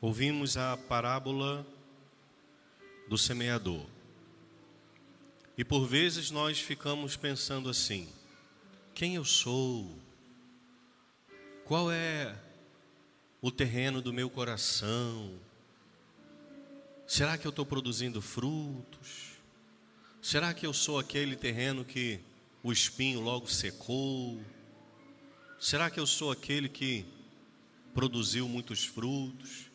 Ouvimos a parábola do semeador. E por vezes nós ficamos pensando assim: quem eu sou? Qual é o terreno do meu coração? Será que eu estou produzindo frutos? Será que eu sou aquele terreno que o espinho logo secou? Será que eu sou aquele que produziu muitos frutos?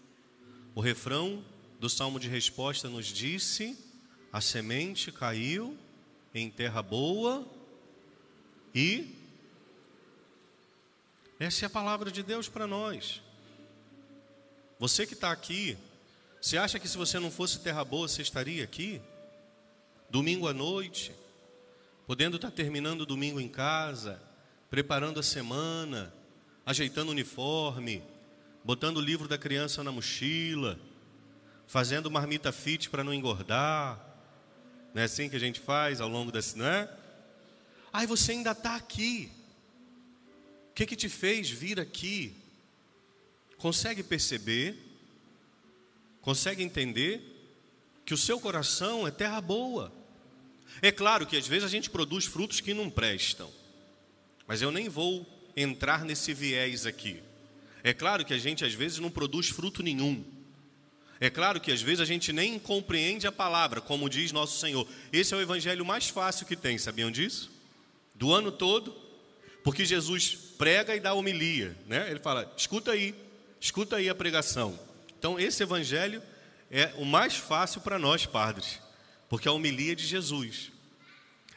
O refrão do salmo de resposta nos disse: a semente caiu em terra boa e. Essa é a palavra de Deus para nós. Você que está aqui, você acha que se você não fosse terra boa, você estaria aqui? Domingo à noite, podendo estar tá terminando o domingo em casa, preparando a semana, ajeitando o uniforme, botando o livro da criança na mochila, fazendo marmita fit para não engordar. Não é assim que a gente faz ao longo desse, não é? Aí você ainda está aqui. O que, que te fez vir aqui? Consegue perceber? Consegue entender que o seu coração é terra boa? É claro que às vezes a gente produz frutos que não prestam, mas eu nem vou entrar nesse viés aqui. É claro que a gente às vezes não produz fruto nenhum. É claro que às vezes a gente nem compreende a palavra, como diz nosso Senhor. Esse é o evangelho mais fácil que tem, sabiam disso? Do ano todo, porque Jesus prega e dá homilia, né? Ele fala: "Escuta aí, escuta aí a pregação". Então, esse evangelho é o mais fácil para nós, padres, porque é a homilia de Jesus.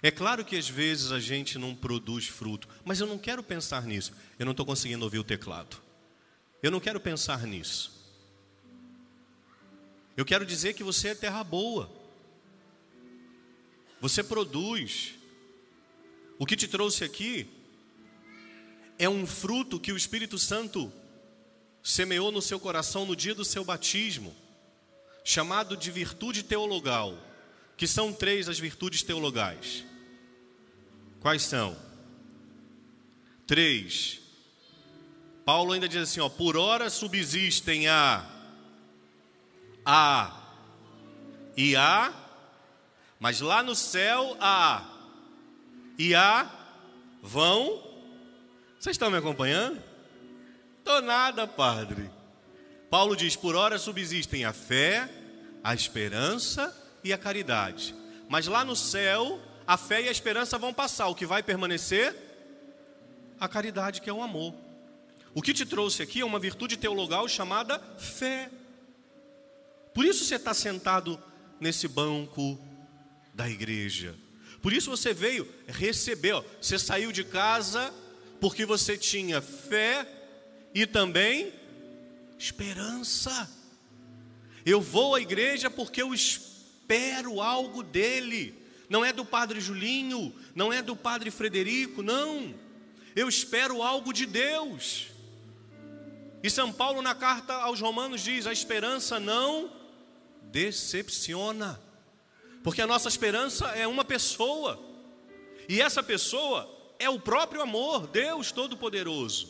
É claro que às vezes a gente não produz fruto, mas eu não quero pensar nisso. Eu não estou conseguindo ouvir o teclado. Eu não quero pensar nisso. Eu quero dizer que você é terra boa. Você produz. O que te trouxe aqui é um fruto que o Espírito Santo semeou no seu coração no dia do seu batismo, chamado de virtude teologal, que são três as virtudes teologais. Quais são? Três. Paulo ainda diz assim: ó, por ora subsistem a a e a, mas lá no céu a e a vão. Vocês estão me acompanhando? Tô nada, padre. Paulo diz: por ora subsistem a fé, a esperança e a caridade. Mas lá no céu, a fé e a esperança vão passar. O que vai permanecer? A caridade, que é o amor. O que te trouxe aqui é uma virtude teologal chamada fé. Por isso você está sentado nesse banco da igreja. Por isso você veio receber. Ó, você saiu de casa porque você tinha fé e também esperança. Eu vou à igreja porque eu espero algo dele. Não é do Padre Julinho, não é do Padre Frederico, não. Eu espero algo de Deus. E São Paulo, na carta aos Romanos, diz: a esperança não decepciona, porque a nossa esperança é uma pessoa, e essa pessoa é o próprio amor, Deus Todo-Poderoso.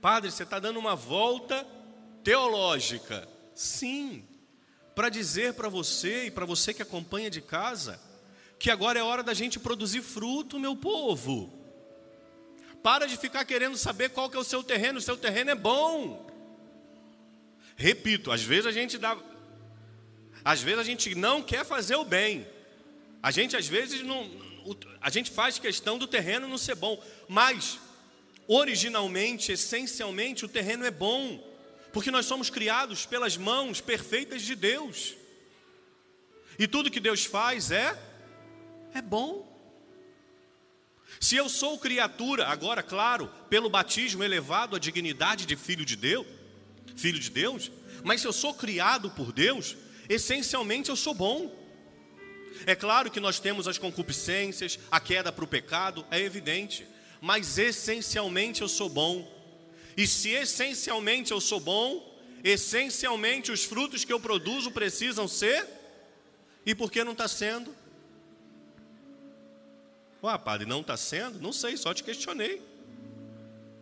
Padre, você está dando uma volta teológica, sim, para dizer para você e para você que acompanha de casa, que agora é hora da gente produzir fruto, meu povo. Para de ficar querendo saber qual que é o seu terreno, o seu terreno é bom. Repito, às vezes a gente dá às vezes a gente não quer fazer o bem. A gente às vezes não, a gente faz questão do terreno não ser bom, mas originalmente, essencialmente, o terreno é bom, porque nós somos criados pelas mãos perfeitas de Deus. E tudo que Deus faz é é bom. Se eu sou criatura, agora, claro, pelo batismo elevado à dignidade de filho de Deus, filho de Deus, mas se eu sou criado por Deus, essencialmente eu sou bom. É claro que nós temos as concupiscências, a queda para o pecado, é evidente, mas essencialmente eu sou bom. E se essencialmente eu sou bom, essencialmente os frutos que eu produzo precisam ser, e por que não está sendo? Ué, padre, não está sendo? Não sei, só te questionei.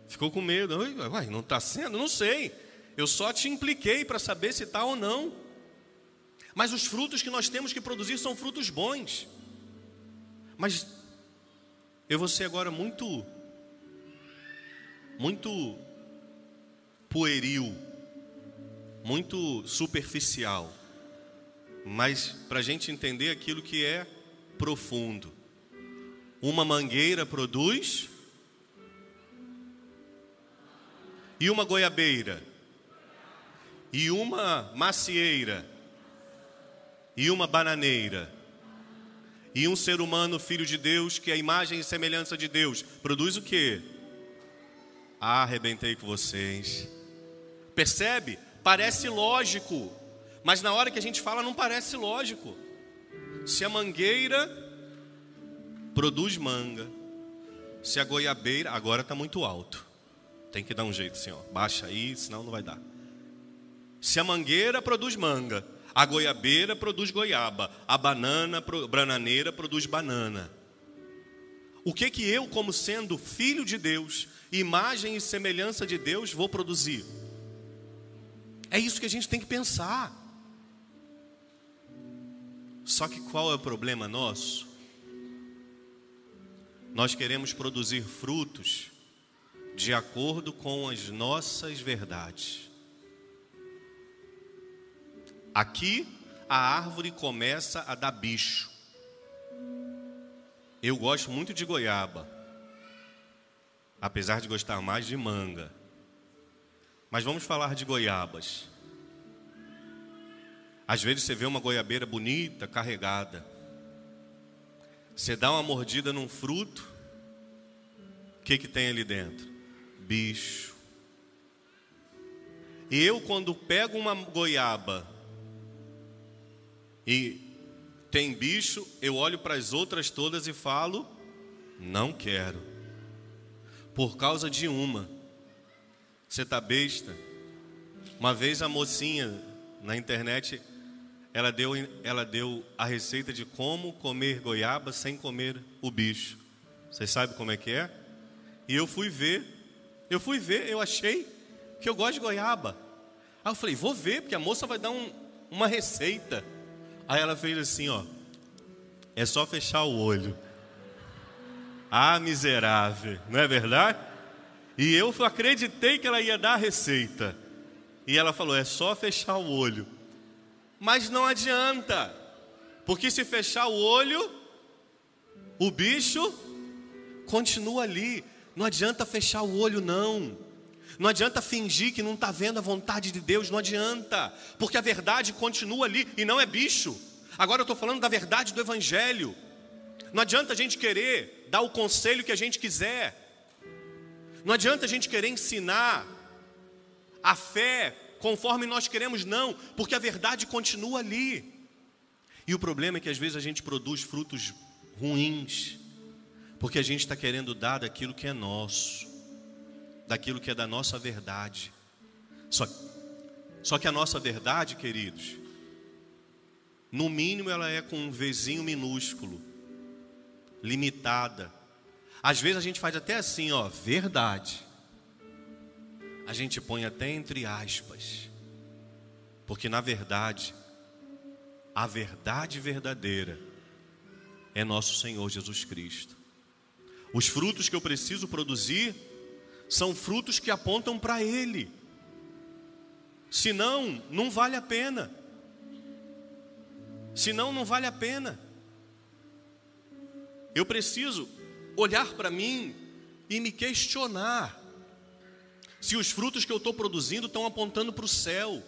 Ficou com medo. Ué, não está sendo? Não sei. Eu só te impliquei para saber se está ou não. Mas os frutos que nós temos que produzir são frutos bons. Mas eu vou ser agora muito, muito pueril, muito superficial. Mas para a gente entender aquilo que é profundo. Uma mangueira produz e uma goiabeira e uma macieira e uma bananeira e um ser humano filho de Deus que é a imagem e semelhança de Deus produz o que? Ah, arrebentei com vocês. Percebe? Parece lógico, mas na hora que a gente fala não parece lógico. Se a mangueira produz manga, se a goiabeira, agora está muito alto. Tem que dar um jeito, senhor. Baixa aí, senão não vai dar. Se a mangueira produz manga, a goiabeira produz goiaba, a banana, bananeira produz banana. O que que eu, como sendo filho de Deus, imagem e semelhança de Deus, vou produzir? É isso que a gente tem que pensar. Só que qual é o problema nosso? Nós queremos produzir frutos de acordo com as nossas verdades. Aqui a árvore começa a dar bicho. Eu gosto muito de goiaba, apesar de gostar mais de manga. Mas vamos falar de goiabas. Às vezes você vê uma goiabeira bonita, carregada. Você dá uma mordida num fruto, o que, que tem ali dentro? Bicho. E eu, quando pego uma goiaba e tem bicho, eu olho para as outras todas e falo: não quero. Por causa de uma. Você está besta? Uma vez a mocinha na internet ela deu, ela deu a receita de como comer goiaba sem comer o bicho. Vocês sabem como é que é? E eu fui ver, eu fui ver, eu achei que eu gosto de goiaba. Aí eu falei, vou ver, porque a moça vai dar um, uma receita. Aí ela fez assim, ó, é só fechar o olho. Ah, miserável, não é verdade? E eu acreditei que ela ia dar a receita. E ela falou, é só fechar o olho. Mas não adianta, porque se fechar o olho, o bicho continua ali. Não adianta fechar o olho, não. Não adianta fingir que não está vendo a vontade de Deus, não adianta, porque a verdade continua ali e não é bicho. Agora eu estou falando da verdade do Evangelho. Não adianta a gente querer dar o conselho que a gente quiser, não adianta a gente querer ensinar a fé conforme nós queremos, não, porque a verdade continua ali. E o problema é que às vezes a gente produz frutos ruins, porque a gente está querendo dar daquilo que é nosso, daquilo que é da nossa verdade. Só, só que a nossa verdade, queridos, no mínimo ela é com um vizinho minúsculo, limitada. Às vezes a gente faz até assim, ó, verdade a gente põe até entre aspas, porque na verdade, a verdade verdadeira é nosso Senhor Jesus Cristo. Os frutos que eu preciso produzir são frutos que apontam para Ele. Senão, não vale a pena. Senão, não vale a pena. Eu preciso olhar para mim e me questionar se os frutos que eu estou produzindo estão apontando para o céu,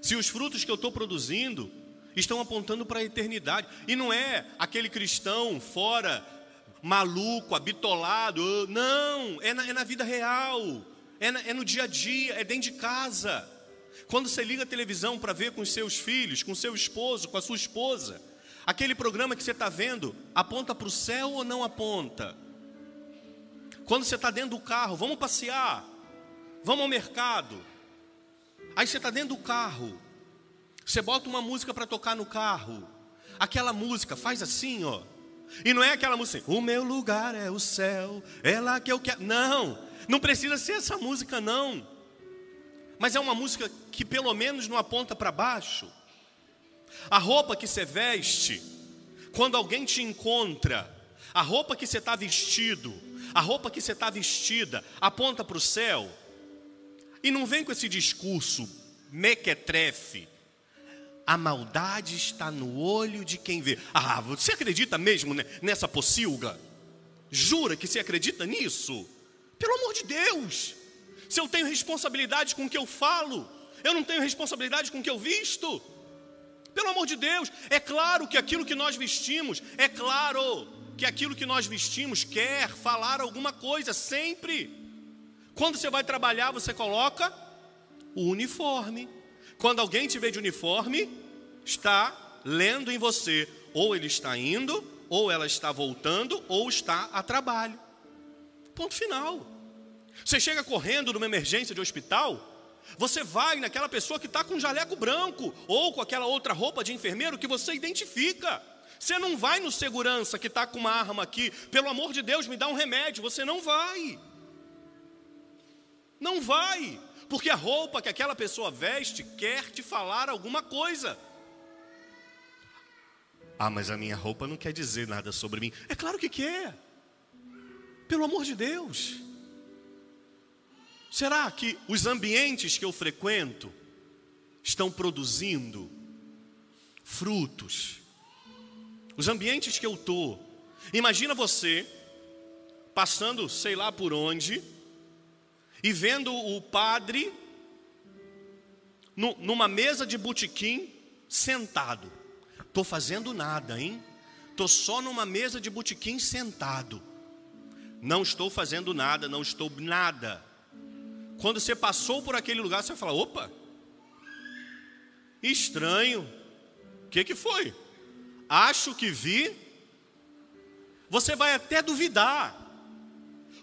se os frutos que eu estou produzindo estão apontando para a eternidade, e não é aquele cristão fora, maluco, habitolado, não, é na, é na vida real, é, na, é no dia a dia, é dentro de casa. Quando você liga a televisão para ver com os seus filhos, com seu esposo, com a sua esposa, aquele programa que você está vendo aponta para o céu ou não aponta? Quando você está dentro do carro, vamos passear, vamos ao mercado. Aí você está dentro do carro, você bota uma música para tocar no carro. Aquela música faz assim, ó. E não é aquela música assim, o meu lugar é o céu, é lá que eu quero. Não, não precisa ser essa música, não. mas é uma música que pelo menos não aponta para baixo. A roupa que você veste, quando alguém te encontra, a roupa que você está vestido, a roupa que você está vestida, aponta para o céu. E não vem com esse discurso mequetrefe. A maldade está no olho de quem vê. Ah, você acredita mesmo nessa pocilga? Jura que você acredita nisso? Pelo amor de Deus! Se eu tenho responsabilidade com o que eu falo, eu não tenho responsabilidade com o que eu visto. Pelo amor de Deus, é claro que aquilo que nós vestimos, é claro que aquilo que nós vestimos quer falar alguma coisa, sempre. Quando você vai trabalhar, você coloca o uniforme. Quando alguém te vê de uniforme, está lendo em você, ou ele está indo, ou ela está voltando, ou está a trabalho. Ponto final. Você chega correndo numa emergência de hospital, você vai naquela pessoa que está com um jaleco branco, ou com aquela outra roupa de enfermeiro que você identifica. Você não vai no segurança que está com uma arma aqui, pelo amor de Deus, me dá um remédio. Você não vai. Não vai. Porque a roupa que aquela pessoa veste quer te falar alguma coisa. Ah, mas a minha roupa não quer dizer nada sobre mim. É claro que quer. Pelo amor de Deus. Será que os ambientes que eu frequento estão produzindo frutos? Os ambientes que eu estou. Imagina você passando, sei lá por onde, e vendo o padre numa mesa de botequim sentado. Estou fazendo nada, hein? Estou só numa mesa de botequim sentado. Não estou fazendo nada, não estou nada. Quando você passou por aquele lugar, você vai falar: opa, estranho. O que, que foi? Acho que vi. Você vai até duvidar.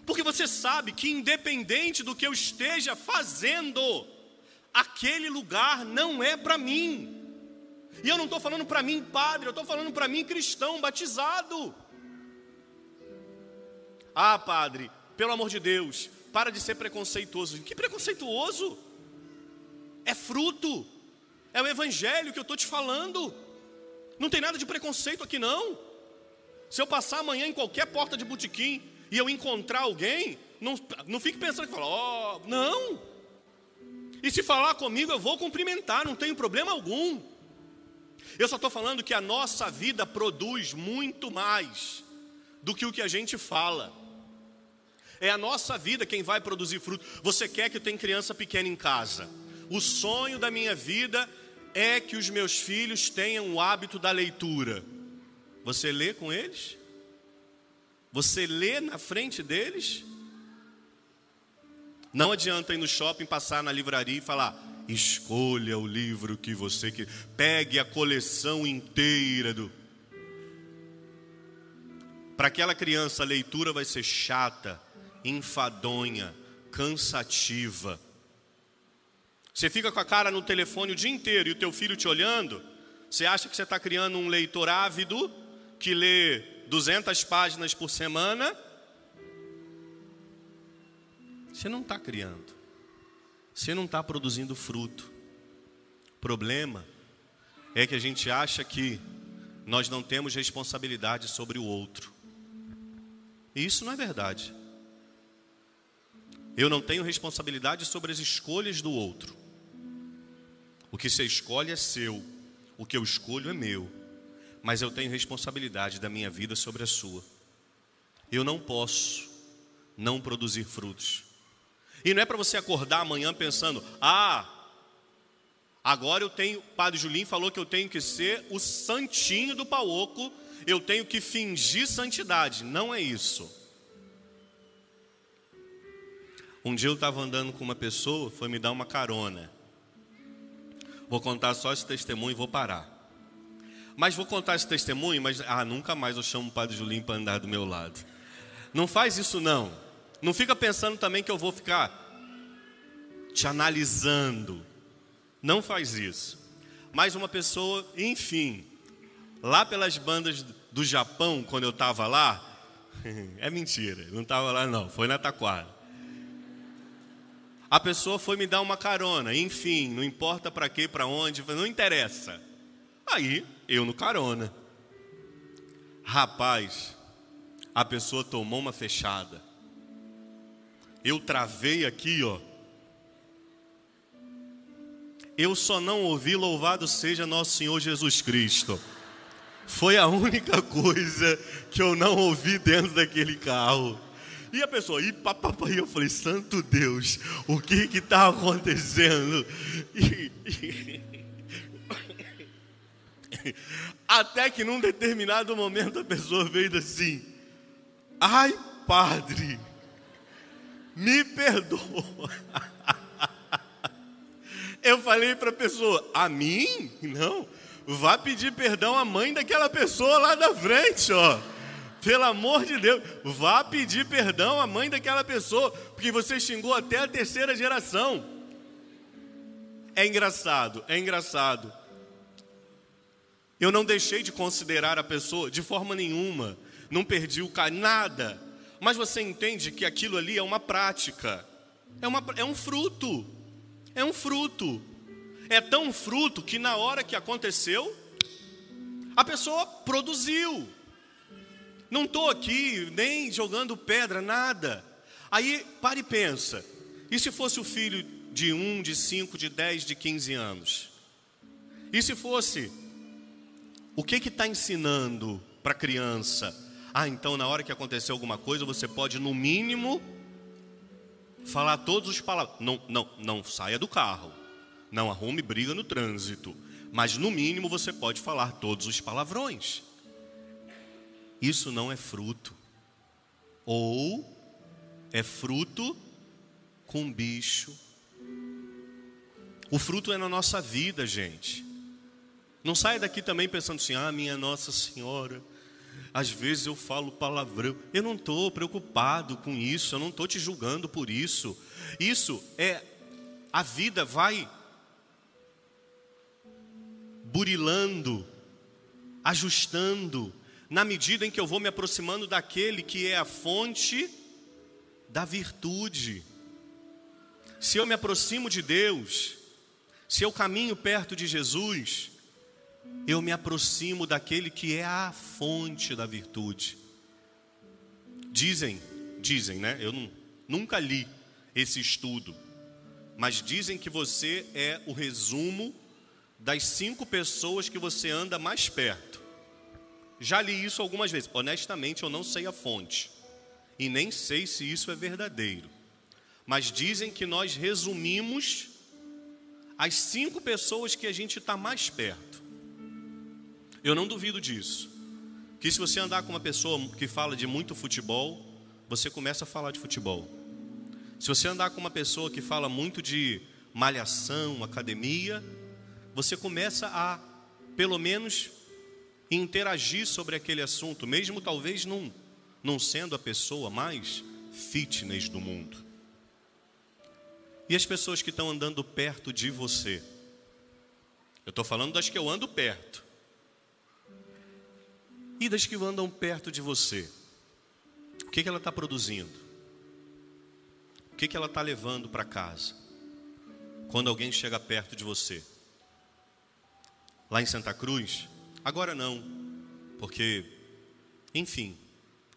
Porque você sabe que, independente do que eu esteja fazendo, aquele lugar não é para mim. E eu não estou falando para mim, padre, eu estou falando para mim, cristão, batizado. Ah, padre, pelo amor de Deus, para de ser preconceituoso. Que preconceituoso? É fruto, é o evangelho que eu estou te falando. Não tem nada de preconceito aqui, não. Se eu passar amanhã em qualquer porta de botequim e eu encontrar alguém, não, não fique pensando que fala, ó, oh, não. E se falar comigo, eu vou cumprimentar, não tenho problema algum. Eu só estou falando que a nossa vida produz muito mais do que o que a gente fala. É a nossa vida quem vai produzir fruto. Você quer que eu tenha criança pequena em casa? O sonho da minha vida é que os meus filhos tenham o hábito da leitura. Você lê com eles? Você lê na frente deles? Não adianta ir no shopping, passar na livraria e falar: escolha o livro que você quer, pegue a coleção inteira do. Para aquela criança, a leitura vai ser chata, enfadonha, cansativa. Você fica com a cara no telefone o dia inteiro e o teu filho te olhando, você acha que você está criando um leitor ávido que lê 200 páginas por semana, você não está criando, você não está produzindo fruto. O problema é que a gente acha que nós não temos responsabilidade sobre o outro. E isso não é verdade. Eu não tenho responsabilidade sobre as escolhas do outro. O que você escolhe é seu, o que eu escolho é meu mas eu tenho responsabilidade da minha vida sobre a sua. Eu não posso não produzir frutos. E não é para você acordar amanhã pensando: ah, agora eu tenho. Padre Julinho falou que eu tenho que ser o santinho do pauoco, eu tenho que fingir santidade. Não é isso. Um dia eu estava andando com uma pessoa, foi me dar uma carona. Vou contar só esse testemunho e vou parar. Mas vou contar esse testemunho, mas ah, nunca mais eu chamo o Padre Julinho para andar do meu lado. Não faz isso não. Não fica pensando também que eu vou ficar te analisando. Não faz isso. Mais uma pessoa, enfim, lá pelas bandas do Japão, quando eu estava lá, é mentira, não estava lá não, foi na Taquara. A pessoa foi me dar uma carona, enfim, não importa para quê, para onde, não interessa. Aí, eu no carona. Rapaz, a pessoa tomou uma fechada. Eu travei aqui, ó. Eu só não ouvi louvado seja nosso Senhor Jesus Cristo. Foi a única coisa que eu não ouvi dentro daquele carro. E a pessoa, e papai, eu falei, santo Deus, o que que está acontecendo? E, e... Até que num determinado momento a pessoa veio assim, ai padre, me perdoa. Eu falei para a pessoa, a mim? Não, vá pedir perdão à mãe daquela pessoa lá da frente, ó. Pelo amor de Deus, vá pedir perdão à mãe daquela pessoa, porque você xingou até a terceira geração. É engraçado, é engraçado. Eu não deixei de considerar a pessoa de forma nenhuma, não perdi o carinho, nada. Mas você entende que aquilo ali é uma prática, é, uma, é um fruto, é um fruto. É tão fruto que na hora que aconteceu, a pessoa produziu. Não estou aqui nem jogando pedra, nada. Aí, para e pensa: e se fosse o filho de um, de cinco, de dez, de quinze anos? E se fosse, o que que está ensinando para a criança? Ah, então na hora que acontecer alguma coisa, você pode, no mínimo, falar todos os palavras. Não, não, não saia do carro. Não arrume briga no trânsito. Mas no mínimo você pode falar todos os palavrões isso não é fruto. Ou é fruto com bicho. O fruto é na nossa vida, gente. Não saia daqui também pensando assim: ah, minha Nossa Senhora, às vezes eu falo palavrão. Eu não estou preocupado com isso, eu não estou te julgando por isso. Isso é, a vida vai burilando, ajustando, na medida em que eu vou me aproximando daquele que é a fonte da virtude. Se eu me aproximo de Deus, se eu caminho perto de Jesus, eu me aproximo daquele que é a fonte da virtude. Dizem, dizem, né? Eu nunca li esse estudo, mas dizem que você é o resumo das cinco pessoas que você anda mais perto. Já li isso algumas vezes. Honestamente, eu não sei a fonte. E nem sei se isso é verdadeiro. Mas dizem que nós resumimos as cinco pessoas que a gente está mais perto. Eu não duvido disso. Que se você andar com uma pessoa que fala de muito futebol, você começa a falar de futebol. Se você andar com uma pessoa que fala muito de malhação, academia, você começa a, pelo menos, interagir sobre aquele assunto, mesmo talvez não, não sendo a pessoa mais fitness do mundo. E as pessoas que estão andando perto de você? Eu estou falando das que eu ando perto. E das que andam perto de você? O que, que ela está produzindo? O que, que ela está levando para casa? Quando alguém chega perto de você? Lá em Santa Cruz, Agora não, porque, enfim,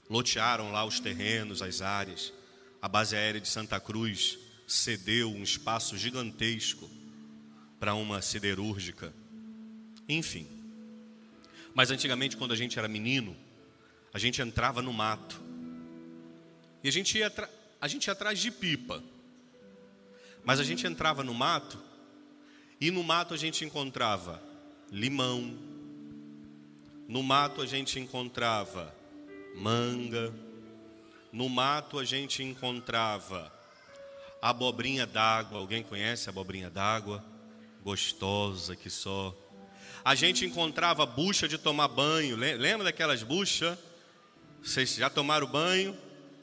lotearam lá os terrenos, as áreas. A base aérea de Santa Cruz cedeu um espaço gigantesco para uma siderúrgica. Enfim. Mas antigamente, quando a gente era menino, a gente entrava no mato. E a gente ia, a gente ia atrás de pipa. Mas a gente entrava no mato e no mato a gente encontrava limão, no mato a gente encontrava manga, no mato a gente encontrava abobrinha d'água. Alguém conhece abobrinha d'água? Gostosa que só. A gente encontrava bucha de tomar banho. Lembra daquelas buchas? Vocês já tomaram banho?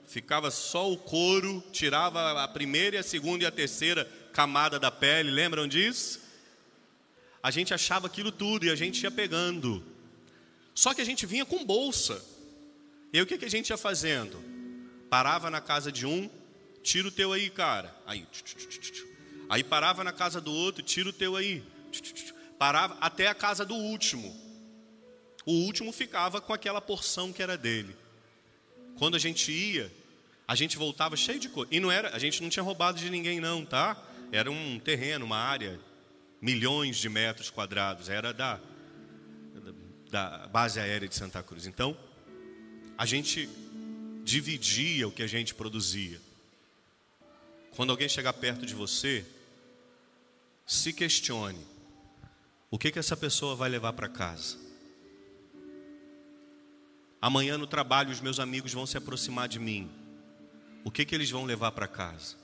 Ficava só o couro, tirava a primeira, a segunda e a terceira camada da pele. Lembram disso? A gente achava aquilo tudo e a gente ia pegando. Só que a gente vinha com bolsa. E o que, que a gente ia fazendo? Parava na casa de um, tira o teu aí, cara. Aí, aí parava na casa do outro, tira o teu aí. Parava até a casa do último. O último ficava com aquela porção que era dele. Quando a gente ia, a gente voltava cheio de coisa. E não era, a gente não tinha roubado de ninguém não, tá? Era um terreno, uma área, milhões de metros quadrados, era da da base aérea de Santa Cruz. Então, a gente dividia o que a gente produzia. Quando alguém chegar perto de você, se questione: o que que essa pessoa vai levar para casa? Amanhã no trabalho os meus amigos vão se aproximar de mim. O que que eles vão levar para casa?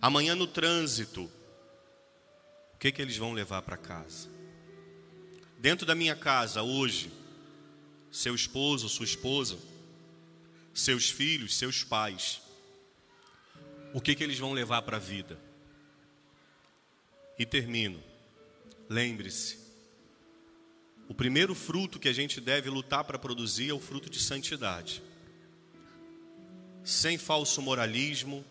Amanhã no trânsito, o que que eles vão levar para casa? Dentro da minha casa hoje, seu esposo, sua esposa, seus filhos, seus pais, o que que eles vão levar para a vida? E termino. Lembre-se, o primeiro fruto que a gente deve lutar para produzir é o fruto de santidade. Sem falso moralismo,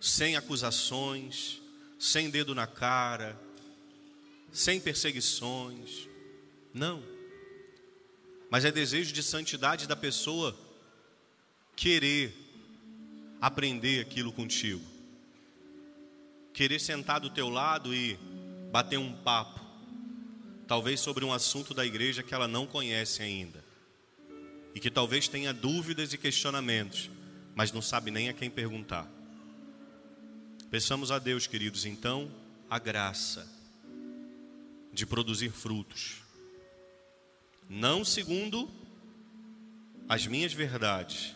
sem acusações, sem dedo na cara, sem perseguições. Não. Mas é desejo de santidade da pessoa querer aprender aquilo contigo. Querer sentar do teu lado e bater um papo talvez sobre um assunto da igreja que ela não conhece ainda, e que talvez tenha dúvidas e questionamentos, mas não sabe nem a quem perguntar. Peçamos a Deus, queridos, então, a graça de produzir frutos, não segundo as minhas verdades,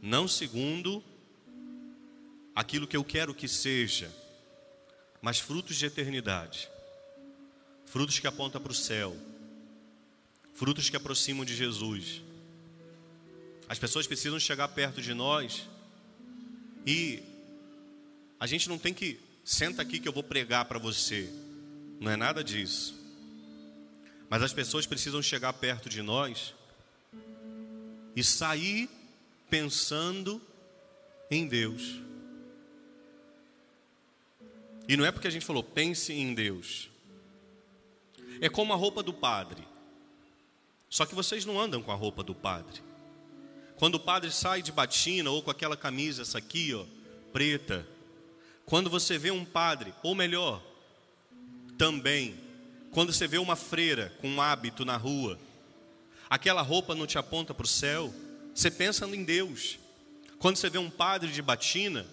não segundo aquilo que eu quero que seja, mas frutos de eternidade frutos que apontam para o céu, frutos que aproximam de Jesus. As pessoas precisam chegar perto de nós e a gente não tem que senta aqui que eu vou pregar para você. Não é nada disso. Mas as pessoas precisam chegar perto de nós e sair pensando em Deus. E não é porque a gente falou pense em Deus. É como a roupa do padre. Só que vocês não andam com a roupa do padre. Quando o padre sai de batina ou com aquela camisa, essa aqui, ó, preta. Quando você vê um padre, ou melhor, também, quando você vê uma freira com um hábito na rua, aquela roupa não te aponta para o céu, você pensa em Deus. Quando você vê um padre de batina,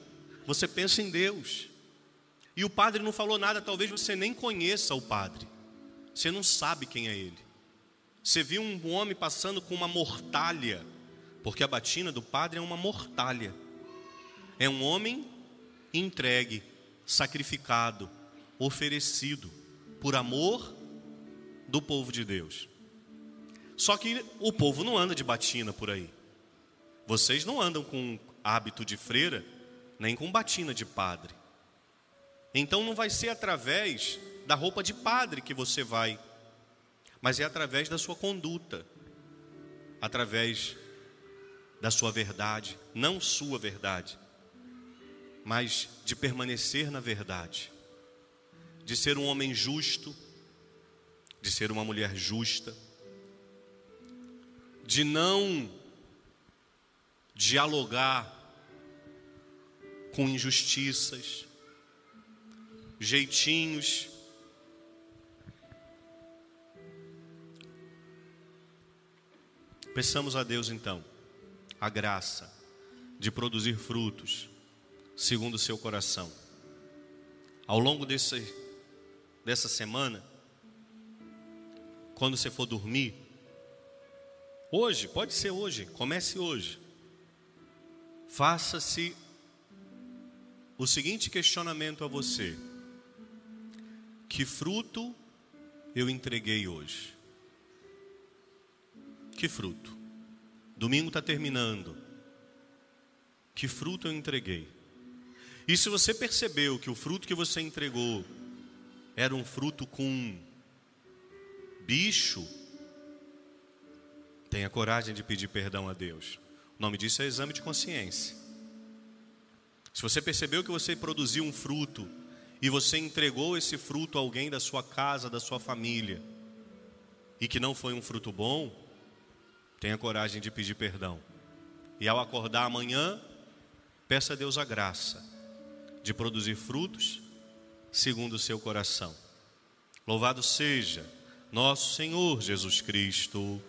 você pensa em Deus. E o padre não falou nada, talvez você nem conheça o padre. Você não sabe quem é ele. Você viu um homem passando com uma mortalha, porque a batina do padre é uma mortalha. É um homem entregue, sacrificado, oferecido por amor do povo de Deus. Só que o povo não anda de batina por aí. Vocês não andam com hábito de freira, nem com batina de padre. Então não vai ser através da roupa de padre que você vai, mas é através da sua conduta, através da sua verdade, não sua verdade, mas de permanecer na verdade, de ser um homem justo, de ser uma mulher justa, de não dialogar com injustiças, jeitinhos Peçamos a Deus então a graça de produzir frutos segundo o seu coração. Ao longo desse, dessa semana, quando você for dormir, hoje, pode ser hoje, comece hoje. Faça-se o seguinte questionamento a você: Que fruto eu entreguei hoje? Que fruto? Domingo está terminando. Que fruto eu entreguei? E se você percebeu que o fruto que você entregou era um fruto com bicho, tenha coragem de pedir perdão a Deus. O nome disso é exame de consciência. Se você percebeu que você produziu um fruto e você entregou esse fruto a alguém da sua casa, da sua família, e que não foi um fruto bom, tenha coragem de pedir perdão. E ao acordar amanhã, peça a Deus a graça de produzir frutos segundo o seu coração. Louvado seja nosso Senhor Jesus Cristo.